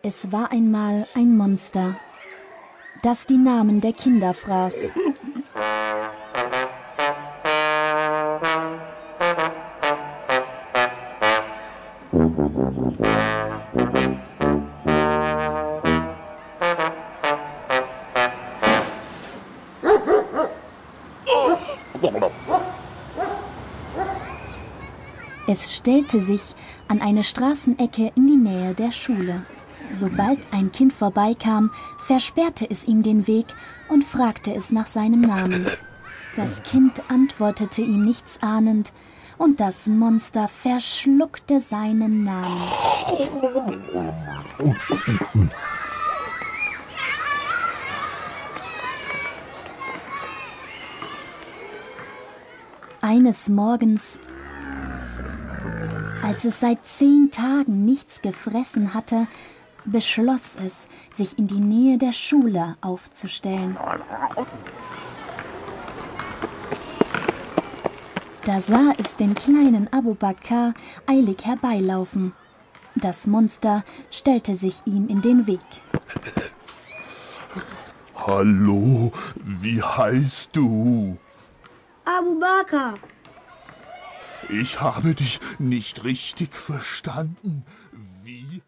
Es war einmal ein Monster, das die Namen der Kinder fraß. Es stellte sich an eine Straßenecke in die Nähe der Schule. Sobald ein Kind vorbeikam, versperrte es ihm den Weg und fragte es nach seinem Namen. Das Kind antwortete ihm nichts ahnend, und das Monster verschluckte seinen Namen. Eines Morgens als es seit zehn Tagen nichts gefressen hatte, beschloss es, sich in die Nähe der Schule aufzustellen. Da sah es den kleinen Abu Bakr eilig herbeilaufen. Das Monster stellte sich ihm in den Weg. Hallo, wie heißt du? Abu Bakr. Ich habe dich nicht richtig verstanden. Wie